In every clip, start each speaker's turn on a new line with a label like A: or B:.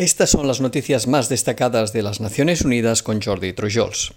A: Estas son las noticias más destacadas de las Naciones Unidas con Jordi Trujols.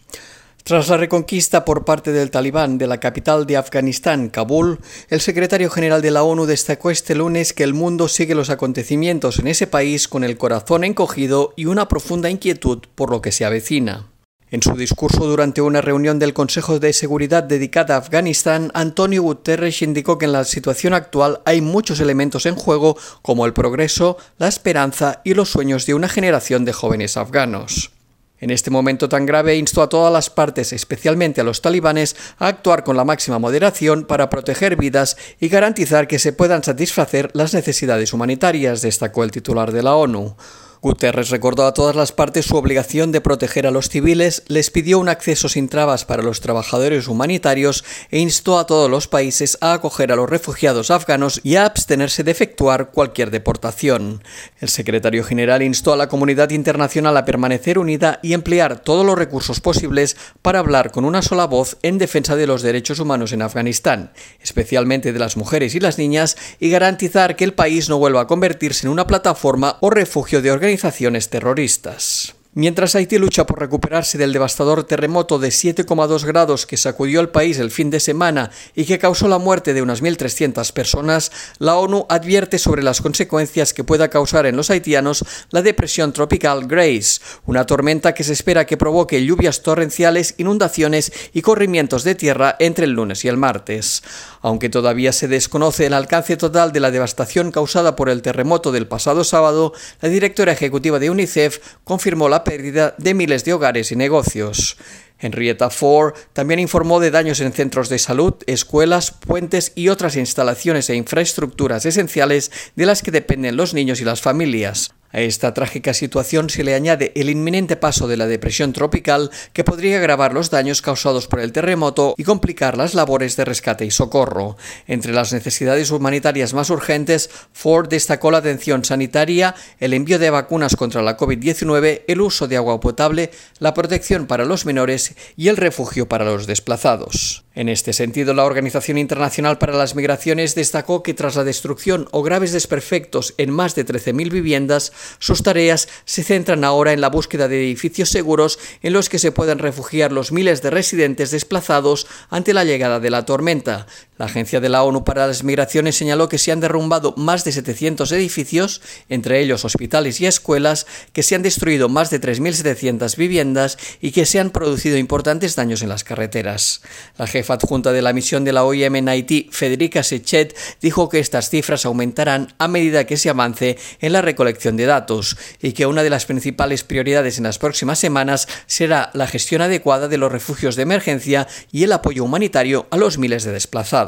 A: Tras la reconquista por parte del talibán de la capital de Afganistán, Kabul, el secretario general de la ONU destacó este lunes que el mundo sigue los acontecimientos en ese país con el corazón encogido y una profunda inquietud por lo que se avecina. En su discurso durante una reunión del Consejo de Seguridad dedicada a Afganistán, Antonio Guterres indicó que en la situación actual hay muchos elementos en juego como el progreso, la esperanza y los sueños de una generación de jóvenes afganos. En este momento tan grave instó a todas las partes, especialmente a los talibanes, a actuar con la máxima moderación para proteger vidas y garantizar que se puedan satisfacer las necesidades humanitarias, destacó el titular de la ONU. Guterres recordó a todas las partes su obligación de proteger a los civiles, les pidió un acceso sin trabas para los trabajadores humanitarios e instó a todos los países a acoger a los refugiados afganos y a abstenerse de efectuar cualquier deportación. El secretario general instó a la comunidad internacional a permanecer unida y emplear todos los recursos posibles para hablar con una sola voz en defensa de los derechos humanos en Afganistán, especialmente de las mujeres y las niñas, y garantizar que el país no vuelva a convertirse en una plataforma o refugio de organizaciones organizaciones terroristas. Mientras Haití lucha por recuperarse del devastador terremoto de 7,2 grados que sacudió el país el fin de semana y que causó la muerte de unas 1.300 personas, la ONU advierte sobre las consecuencias que pueda causar en los haitianos la depresión tropical Grace, una tormenta que se espera que provoque lluvias torrenciales, inundaciones y corrimientos de tierra entre el lunes y el martes. Aunque todavía se desconoce el alcance total de la devastación causada por el terremoto del pasado sábado, la directora ejecutiva de UNICEF confirmó la pérdida de miles de hogares y negocios. Henrietta Ford también informó de daños en centros de salud, escuelas, puentes y otras instalaciones e infraestructuras esenciales de las que dependen los niños y las familias. A esta trágica situación se le añade el inminente paso de la depresión tropical que podría agravar los daños causados por el terremoto y complicar las labores de rescate y socorro. Entre las necesidades humanitarias más urgentes, Ford destacó la atención sanitaria, el envío de vacunas contra la COVID-19, el uso de agua potable, la protección para los menores y el refugio para los desplazados. En este sentido, la Organización Internacional para las Migraciones destacó que tras la destrucción o graves desperfectos en más de 13.000 viviendas, sus tareas se centran ahora en la búsqueda de edificios seguros en los que se puedan refugiar los miles de residentes desplazados ante la llegada de la tormenta. La Agencia de la ONU para las Migraciones señaló que se han derrumbado más de 700 edificios, entre ellos hospitales y escuelas, que se han destruido más de 3.700 viviendas y que se han producido importantes daños en las carreteras. La jefa adjunta de la misión de la OIM en Haití, Federica Sechet, dijo que estas cifras aumentarán a medida que se avance en la recolección de datos y que una de las principales prioridades en las próximas semanas será la gestión adecuada de los refugios de emergencia y el apoyo humanitario a los miles de desplazados.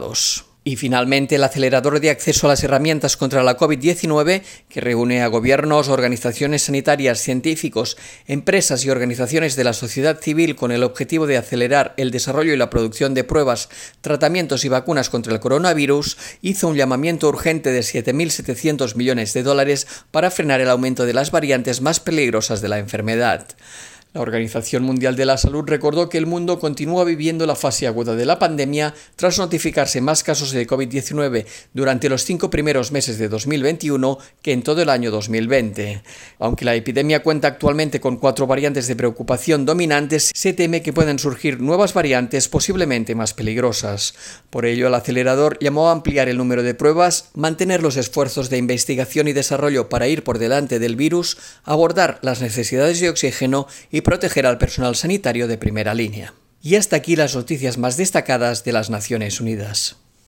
A: Y finalmente, el acelerador de acceso a las herramientas contra la COVID-19, que reúne a gobiernos, organizaciones sanitarias, científicos, empresas y organizaciones de la sociedad civil con el objetivo de acelerar el desarrollo y la producción de pruebas, tratamientos y vacunas contra el coronavirus, hizo un llamamiento urgente de 7.700 millones de dólares para frenar el aumento de las variantes más peligrosas de la enfermedad. La Organización Mundial de la Salud recordó que el mundo continúa viviendo la fase aguda de la pandemia tras notificarse más casos de COVID-19 durante los cinco primeros meses de 2021 que en todo el año 2020. Aunque la epidemia cuenta actualmente con cuatro variantes de preocupación dominantes, se teme que puedan surgir nuevas variantes posiblemente más peligrosas. Por ello, el acelerador llamó a ampliar el número de pruebas, mantener los esfuerzos de investigación y desarrollo para ir por delante del virus, abordar las necesidades de oxígeno y proteger al personal sanitario de primera línea. Y hasta aquí las noticias más destacadas de las Naciones Unidas.